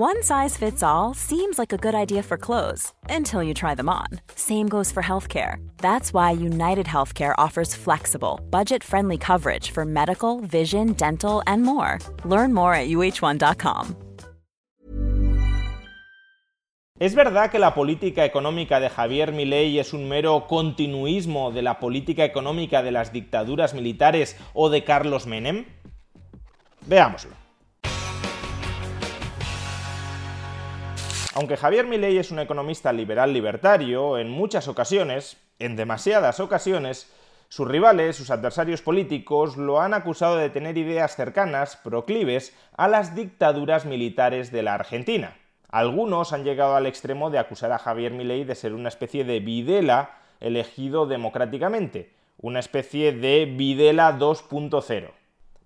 One size fits all seems like a good idea for clothes until you try them on. Same goes for healthcare. That's why United Healthcare offers flexible, budget friendly coverage for medical, vision, dental, and more. Learn more at uh1.com. ¿Es verdad que la política económica de Javier Milei es un mero continuismo de la política económica de las dictaduras militares o de Carlos Menem? Veámoslo. Aunque Javier Milei es un economista liberal libertario, en muchas ocasiones, en demasiadas ocasiones, sus rivales, sus adversarios políticos, lo han acusado de tener ideas cercanas, proclives, a las dictaduras militares de la Argentina. Algunos han llegado al extremo de acusar a Javier Milei de ser una especie de Videla elegido democráticamente, una especie de Videla 2.0.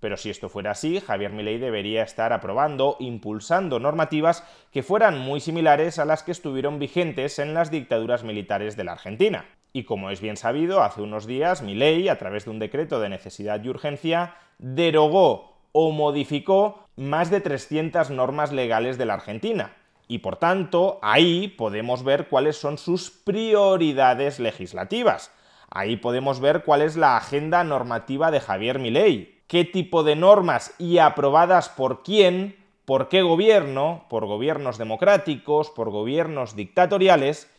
Pero si esto fuera así, Javier Milei debería estar aprobando, impulsando normativas que fueran muy similares a las que estuvieron vigentes en las dictaduras militares de la Argentina. Y como es bien sabido, hace unos días Milei, a través de un decreto de necesidad y urgencia, derogó o modificó más de 300 normas legales de la Argentina. Y por tanto, ahí podemos ver cuáles son sus prioridades legislativas. Ahí podemos ver cuál es la agenda normativa de Javier Milei qué tipo de normas y aprobadas por quién, por qué gobierno, por gobiernos democráticos, por gobiernos dictatoriales,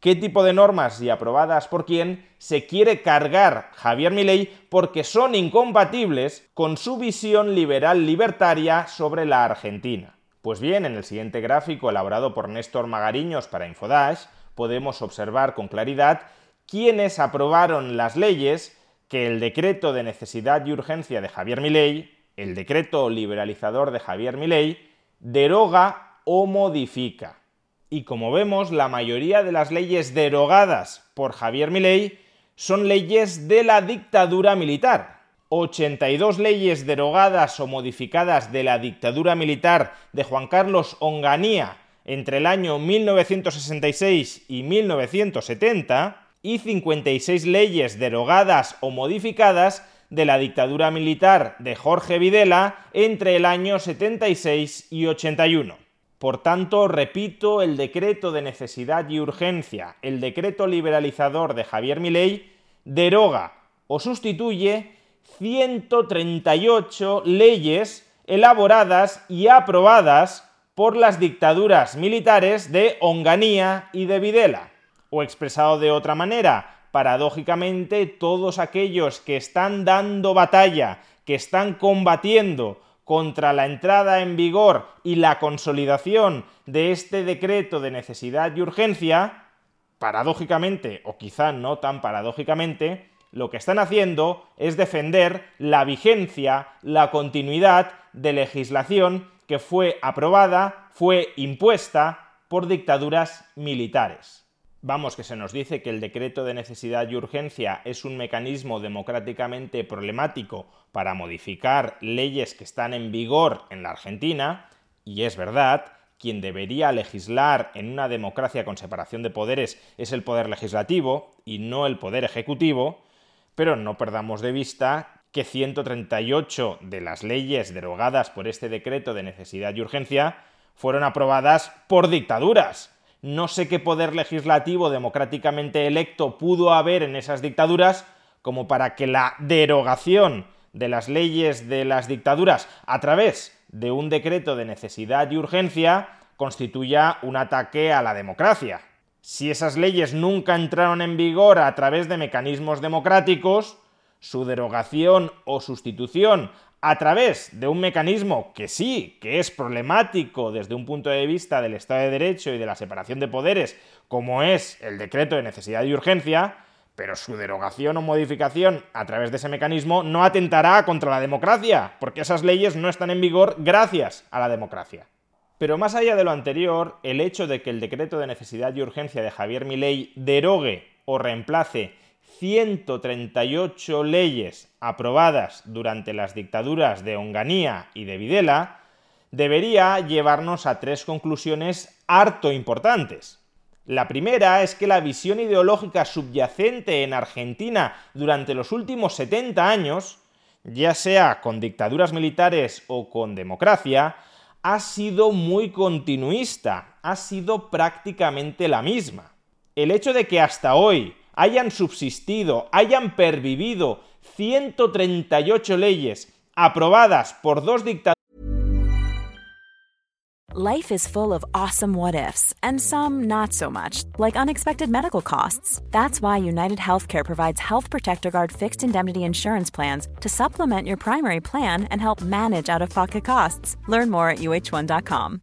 qué tipo de normas y aprobadas por quién se quiere cargar Javier Milei porque son incompatibles con su visión liberal libertaria sobre la Argentina. Pues bien, en el siguiente gráfico elaborado por Néstor Magariños para Infodash podemos observar con claridad quiénes aprobaron las leyes que el decreto de necesidad y urgencia de Javier Milei, el decreto liberalizador de Javier Milei, deroga o modifica. Y como vemos, la mayoría de las leyes derogadas por Javier Milei son leyes de la dictadura militar. 82 leyes derogadas o modificadas de la dictadura militar de Juan Carlos Onganía entre el año 1966 y 1970 y 56 leyes derogadas o modificadas de la dictadura militar de Jorge Videla entre el año 76 y 81. Por tanto, repito, el decreto de necesidad y urgencia, el decreto liberalizador de Javier Milei, deroga o sustituye 138 leyes elaboradas y aprobadas por las dictaduras militares de Onganía y de Videla. O expresado de otra manera, paradójicamente todos aquellos que están dando batalla, que están combatiendo contra la entrada en vigor y la consolidación de este decreto de necesidad y urgencia, paradójicamente, o quizá no tan paradójicamente, lo que están haciendo es defender la vigencia, la continuidad de legislación que fue aprobada, fue impuesta por dictaduras militares. Vamos, que se nos dice que el decreto de necesidad y urgencia es un mecanismo democráticamente problemático para modificar leyes que están en vigor en la Argentina, y es verdad, quien debería legislar en una democracia con separación de poderes es el poder legislativo y no el poder ejecutivo, pero no perdamos de vista que 138 de las leyes derogadas por este decreto de necesidad y urgencia fueron aprobadas por dictaduras no sé qué poder legislativo democráticamente electo pudo haber en esas dictaduras como para que la derogación de las leyes de las dictaduras a través de un decreto de necesidad y urgencia constituya un ataque a la democracia. Si esas leyes nunca entraron en vigor a través de mecanismos democráticos, su derogación o sustitución a través de un mecanismo que sí, que es problemático desde un punto de vista del Estado de Derecho y de la separación de poderes, como es el decreto de necesidad y urgencia, pero su derogación o modificación a través de ese mecanismo no atentará contra la democracia, porque esas leyes no están en vigor gracias a la democracia. Pero más allá de lo anterior, el hecho de que el decreto de necesidad y urgencia de Javier Milei derogue o reemplace 138 leyes aprobadas durante las dictaduras de Onganía y de Videla, debería llevarnos a tres conclusiones harto importantes. La primera es que la visión ideológica subyacente en Argentina durante los últimos 70 años, ya sea con dictaduras militares o con democracia, ha sido muy continuista, ha sido prácticamente la misma. El hecho de que hasta hoy hayan subsistido, hayan pervivido 138 leyes aprobadas por dos dictadores Life is full of awesome what ifs, and some not so much, like unexpected medical costs. That's why United Healthcare provides Health Protector Guard fixed indemnity insurance plans to supplement your primary plan and help manage out of pocket costs. Learn more at uh1.com.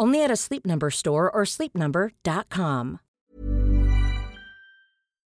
Only at a Sleep Number store or sleepnumber.com.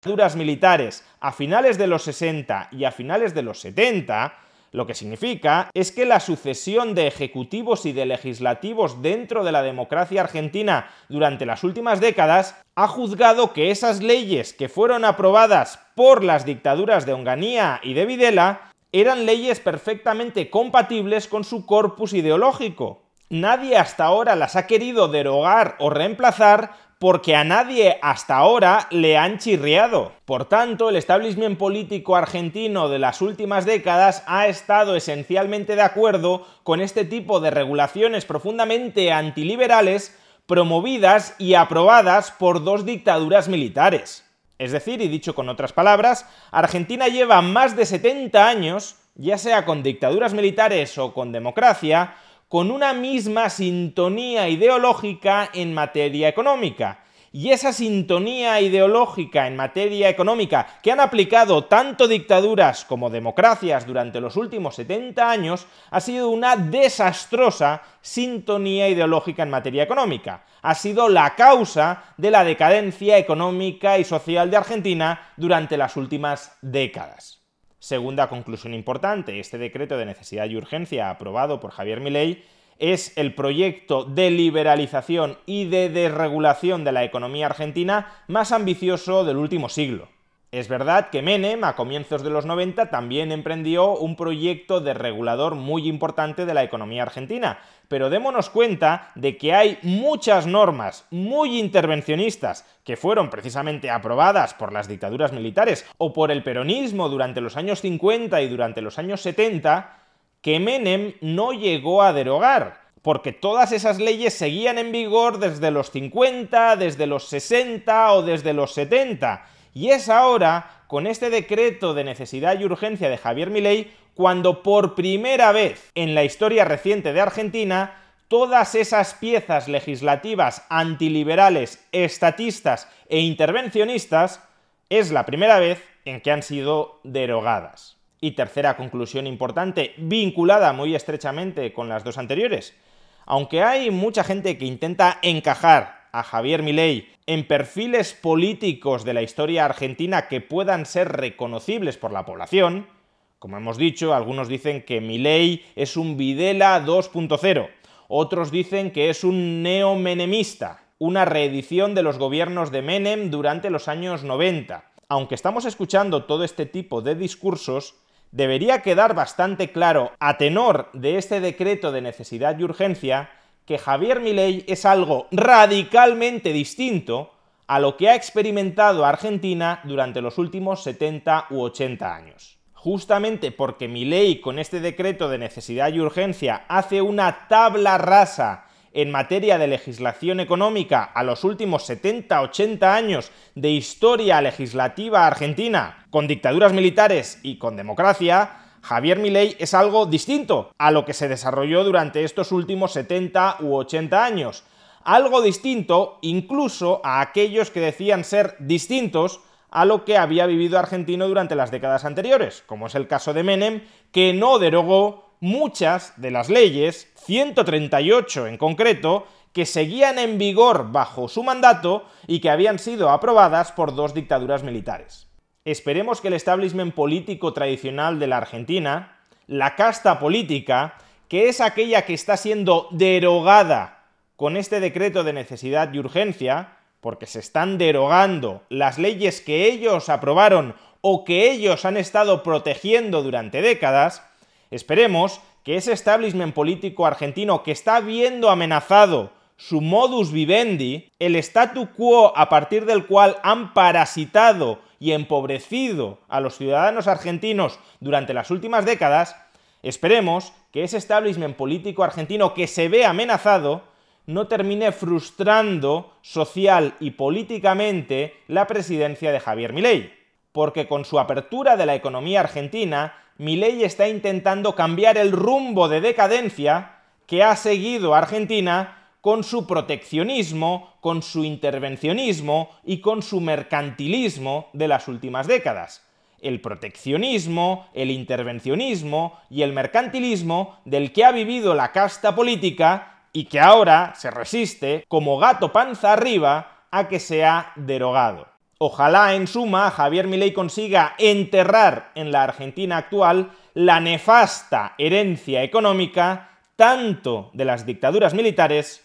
Duras militares a finales de los 60 y a finales de los 70 lo que significa es que la sucesión de ejecutivos y de legislativos dentro de la democracia argentina durante las últimas décadas ha juzgado que esas leyes que fueron aprobadas por las dictaduras de Onganía y de Videla eran leyes perfectamente compatibles con su corpus ideológico. Nadie hasta ahora las ha querido derogar o reemplazar porque a nadie hasta ahora le han chirriado. Por tanto, el establishment político argentino de las últimas décadas ha estado esencialmente de acuerdo con este tipo de regulaciones profundamente antiliberales promovidas y aprobadas por dos dictaduras militares. Es decir, y dicho con otras palabras, Argentina lleva más de 70 años, ya sea con dictaduras militares o con democracia, con una misma sintonía ideológica en materia económica. Y esa sintonía ideológica en materia económica que han aplicado tanto dictaduras como democracias durante los últimos 70 años ha sido una desastrosa sintonía ideológica en materia económica. Ha sido la causa de la decadencia económica y social de Argentina durante las últimas décadas. Segunda conclusión importante, este decreto de necesidad y urgencia aprobado por Javier Milei es el proyecto de liberalización y de desregulación de la economía argentina más ambicioso del último siglo. Es verdad que Menem, a comienzos de los 90, también emprendió un proyecto de regulador muy importante de la economía argentina, pero démonos cuenta de que hay muchas normas muy intervencionistas que fueron precisamente aprobadas por las dictaduras militares o por el peronismo durante los años 50 y durante los años 70, que Menem no llegó a derogar, porque todas esas leyes seguían en vigor desde los 50, desde los 60 o desde los 70 y es ahora, con este decreto de necesidad y urgencia de Javier Milei, cuando por primera vez en la historia reciente de Argentina, todas esas piezas legislativas antiliberales, estatistas e intervencionistas, es la primera vez en que han sido derogadas. Y tercera conclusión importante, vinculada muy estrechamente con las dos anteriores. Aunque hay mucha gente que intenta encajar a Javier Milei en perfiles políticos de la historia argentina que puedan ser reconocibles por la población, como hemos dicho, algunos dicen que Milei es un Videla 2.0, otros dicen que es un neomenemista, una reedición de los gobiernos de Menem durante los años 90. Aunque estamos escuchando todo este tipo de discursos, debería quedar bastante claro, a tenor de este decreto de necesidad y urgencia, que Javier Milei es algo radicalmente distinto a lo que ha experimentado Argentina durante los últimos 70 u 80 años. Justamente porque Milei con este decreto de necesidad y urgencia hace una tabla rasa en materia de legislación económica a los últimos 70-80 años de historia legislativa argentina, con dictaduras militares y con democracia, Javier Milei es algo distinto a lo que se desarrolló durante estos últimos 70 u 80 años. Algo distinto incluso a aquellos que decían ser distintos a lo que había vivido Argentino durante las décadas anteriores, como es el caso de Menem, que no derogó muchas de las leyes, 138 en concreto, que seguían en vigor bajo su mandato y que habían sido aprobadas por dos dictaduras militares. Esperemos que el establishment político tradicional de la Argentina, la casta política, que es aquella que está siendo derogada con este decreto de necesidad y urgencia, porque se están derogando las leyes que ellos aprobaron o que ellos han estado protegiendo durante décadas, esperemos que ese establishment político argentino que está viendo amenazado su modus vivendi, el statu quo a partir del cual han parasitado y empobrecido a los ciudadanos argentinos durante las últimas décadas, esperemos que ese establishment político argentino que se ve amenazado no termine frustrando social y políticamente la presidencia de Javier Milei. Porque con su apertura de la economía argentina, Milei está intentando cambiar el rumbo de decadencia que ha seguido Argentina con su proteccionismo, con su intervencionismo y con su mercantilismo de las últimas décadas. El proteccionismo, el intervencionismo y el mercantilismo del que ha vivido la casta política y que ahora se resiste, como gato panza arriba, a que sea derogado. Ojalá, en suma, Javier Milei consiga enterrar en la Argentina actual la nefasta herencia económica tanto de las dictaduras militares